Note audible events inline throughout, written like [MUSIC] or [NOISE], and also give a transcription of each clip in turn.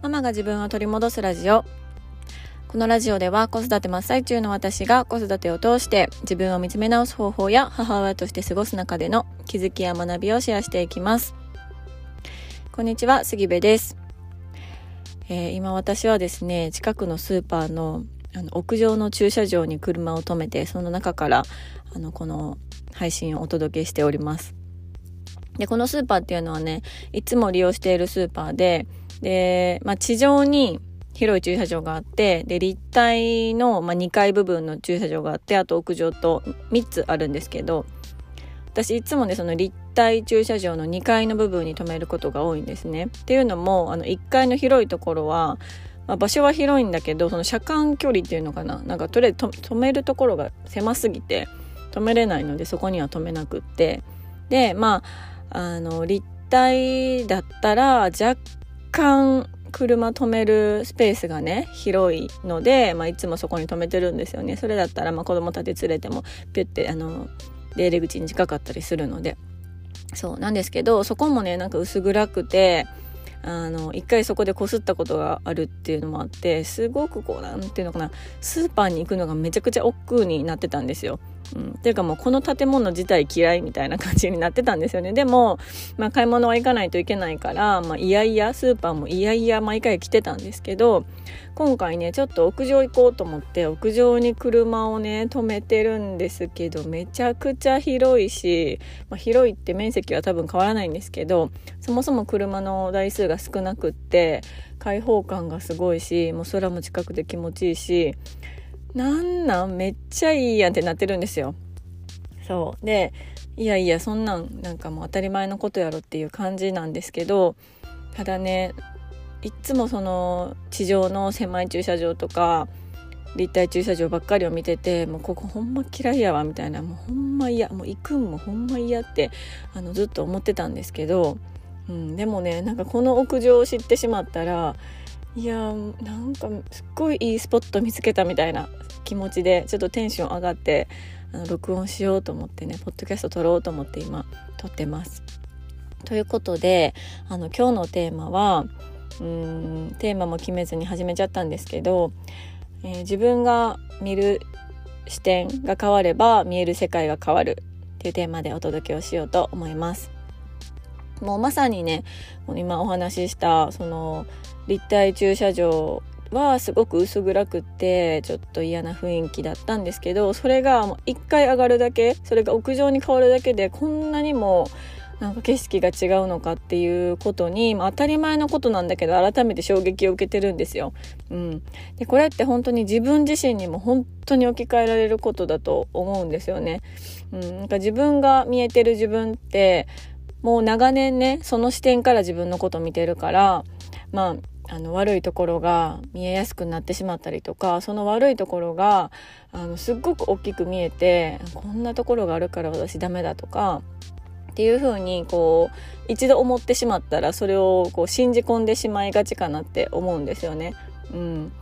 ママが自分を取り戻すラジオ。このラジオでは子育て真っ最中の私が子育てを通して自分を見つめ直す方法や母親として過ごす中での気づきや学びをシェアしていきます。こんにちは杉部です、えー、今私はですね近くのスーパーのあの屋上の駐車場に車を止めてその中からあのこの配信をお届けしております。でこのスーパーっていうのはねいつも利用しているスーパーでで、まあ、地上に広い駐車場があって、で、立体の、まあ、2階部分の駐車場があって、あと屋上と3つあるんですけど、私いつもね、その立体駐車場の2階の部分に止めることが多いんですね。っていうのも、あの、1階の広いところは、まあ、場所は広いんだけど、その車間距離っていうのかな？なんかとりあえず止めるところが狭すぎて、止めれないので、そこには止めなくって。で、まあ、あの、立体だったら若干車止めるスペースがね広いので、まあ、いつもそこに止めてるんですよねそれだったらまあ子供たち連れてもピュッてあの出入り口に近かったりするのでそうなんですけどそこもねなんか薄暗くてあの一回そこでこすったことがあるっていうのもあってすごくこうなんていうのかなスーパーに行くのがめちゃくちゃ億劫になってたんですよ。うん、っていうかもうこの建物自体嫌いみたいな感じになってたんですよね。でも、まあ、買い物は行かないといけないから、まあ、いやいやスーパーもいやいや毎回来てたんですけど今回ねちょっと屋上行こうと思って屋上に車をね止めてるんですけどめちゃくちゃ広いし、まあ、広いって面積は多分変わらないんですけどそもそも車の台数が少なくって開放感がすごいしもう空も近くて気持ちいいしなんなん？めっちゃいいやんってなってるんですよ。そうでいやいやそんなんなんかもう当たり前のことやろっていう感じなんですけどただねいっつもその地上の狭い駐車場とか立体駐車場ばっかりを見ててもうここほんま嫌いやわみたいなもうほんま嫌もう行くんもほんま嫌ってあのずっと思ってたんですけど、うん、でもねなんかこの屋上を知ってしまったらいやなんかすっごいいいスポット見つけたみたいな気持ちでちょっとテンション上がってあの録音しようと思ってねポッドキャスト撮ろうと思って今撮ってます。ということであの今日のテーマはうんテーマも決めずに始めちゃったんですけど、えー、自分が見る視点が変われば見える世界が変わるっていうテーマでお届けをしようと思います。もうまさにね今お話ししたその立体駐車場はすごく薄暗くってちょっと嫌な雰囲気だったんですけどそれがもう一回上がるだけそれが屋上に変わるだけでこんなにもなんか景色が違うのかっていうことに、まあ、当たり前のことなんだけど改めて衝撃を受けてるんですよ。うん、でこれって本当に自分自身にも本当に置き換えられることだと思うんですよね。うん、なんか自分が見えてる自分ってもう長年ねその視点から自分のこと見てるからまああの悪いところが見えやすくなってしまったりとかその悪いところがあのすっごく大きく見えてこんなところがあるから私ダメだとかっていう風にこう一度思ってしまったらそれをこう信じ込んでしまいがちかなって思うんですよね。うん、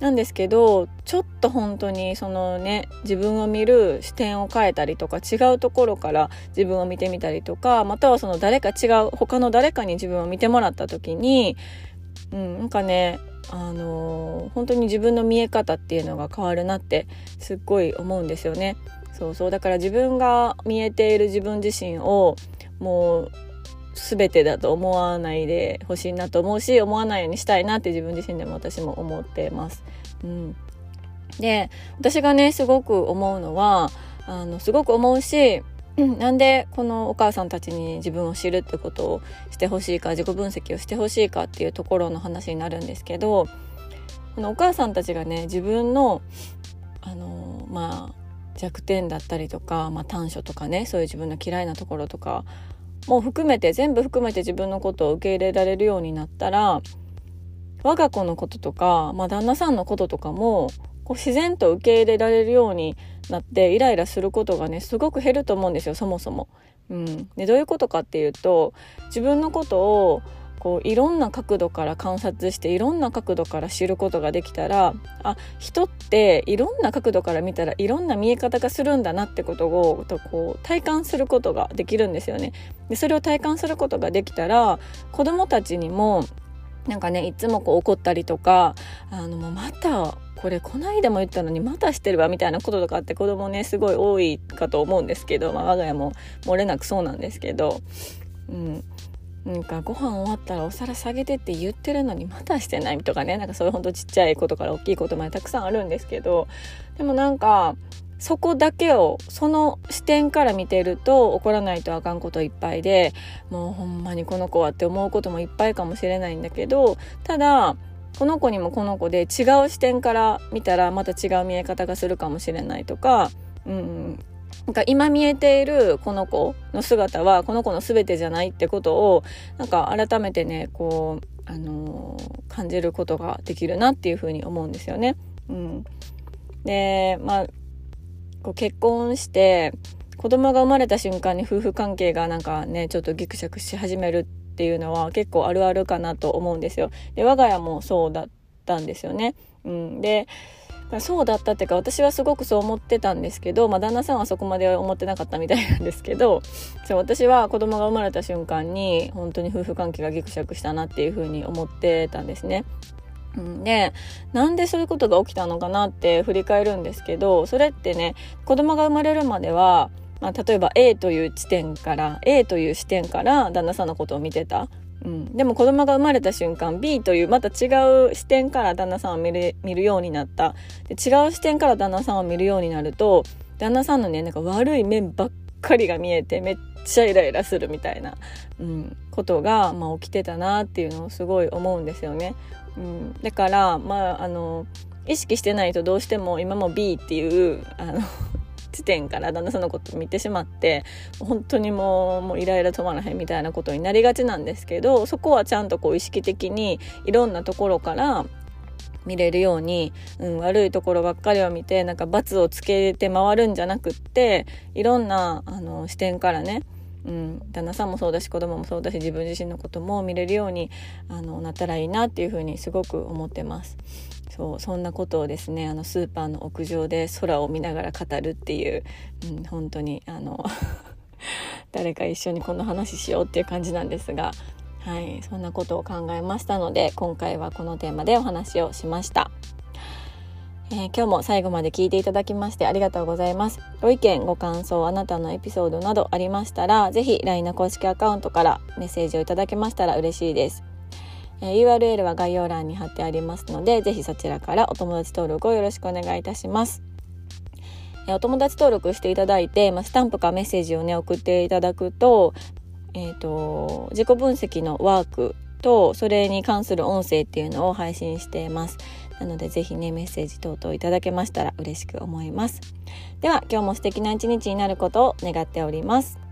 なんですけどちょっと本当にそのね自分を見る視点を変えたりとか違うところから自分を見てみたりとかまたはその誰か違う他の誰かに自分を見てもらった時に、うん、なんかねあのー、本当に自分の見え方っていうのが変わるなってすっごい思うんですよね。そうそうだから自分が見えている自分自身をもう全てだと思わないでほしいなと思うし思わないようにしたいなって自分自身でも私も思ってます。うん、で私がねすごく思うのはあのすごく思うしなんでこのお母さんたちに自分を知るってことをしてほしいか自己分析をしてほしいかっていうところの話になるんですけどこのお母さんたちがね自分のあのまあ弱点だったりとか、まあ、短所とかねそういう自分の嫌いなところとかも含めて全部含めて自分のことを受け入れられるようになったら我が子のこととか、まあ、旦那さんのこととかもこう自然と受け入れられるようになってイライラすることがねすごく減ると思うんですよそもそも。うん、でどういうことかっていうと自分のことをこういろんな角度から観察していろんな角度から知ることができたらあ人っていろんな角度から見たらいろんな見え方がするんだなってことをとこう体感することができるんですよね。でそれを体感することができたら子どもたちにもなんかねいつもこう怒ったりとかあのもうまたこれこないだも言ったのにまたしてるわみたいなこととかって子供ねすごい多いかと思うんですけど、まあ、我が家も漏れなくそうなんですけど、うん、なんかご飯終わったらお皿下げてって言ってるのにまたしてないとかねなんかそういうほんとちっちゃいことから大きいことまでたくさんあるんですけどでもなんかそこだけをその視点から見てると怒らないとあかんこといっぱいでもうほんまにこの子はって思うこともいっぱいかもしれないんだけどただこの子にもこの子で違う視点から見たらまた違う見え方がするかもしれないとか、うん、なんか今見えているこの子の姿はこの子の全てじゃないってことをなんか改めてねこう、あのー、感じることができるなっていうふうに思うんですよね。うん、でまあこう結婚して子供が生まれた瞬間に夫婦関係がなんかねちょっとギクシャクし始めるっていうのは結構あるあるかなと思うんですよ。で我が家もそうだったんですよね。うん、でそうだったっていうか私はすごくそう思ってたんですけど、まあ、旦那さんはそこまで思ってなかったみたいなんですけど [LAUGHS] そう私は子供が生まれた瞬間に本当に夫婦関係がギクシャクしたなっていうふうに思ってたんですね。でなんでそういうことが起きたのかなって振り返るんですけどそれってね子供が生まれるまでは、まあ、例えば A という地点から A という視点から旦那さんのことを見てた。うん、でも子供が生まれた瞬間 B というまた違う視点から旦那さんを見る見るようになった。で違う視点から旦那さんを見るようになると旦那さんのねなんか悪い面ばっかりが見えてめっちゃイライラするみたいな、うん、ことが、まあ、起きてたなっていうのをすごい思うんですよね。うん、だからまああの意識してないとどうしても今も B っていうあの地点から旦那さんのこと見てしまって本当にもうもうイライラ止まらへんみたいなことになりがちなんですけどそこはちゃんとこう意識的にいろんなところから見れるように、うん、悪いところばっかりを見てなんか罰をつけて回るんじゃなくっていろんなあの視点からねうん、旦那さんもそうだし子供もそうだし自分自身のことも見れるようにあのなったらいいなっていうふうにすごく思ってます。そうそんなことをですねあのスーパーの屋上で空を見ながら語るっていう、うん、本当にあの [LAUGHS] 誰か一緒にこの話しようっていう感じなんですが、はい、そんなことを考えましたので今回はこのテーマでお話をしました。えー、今日も最後まで聞いていただきましてありがとうございます。ご意見、ご感想、あなたのエピソードなどありましたら、ぜひ LINE の公式アカウントからメッセージをいただけましたら嬉しいです。えー、URL は概要欄に貼ってありますので、ぜひそちらからお友達登録をよろしくお願いいたします。えー、お友達登録していただいて、まあ、スタンプかメッセージをね、送っていただくと、えっ、と、自己分析のワークと、それに関する音声っていうのを配信しています。なのでぜひねメッセージ等々いただけましたら嬉しく思います。では今日も素敵な一日になることを願っております。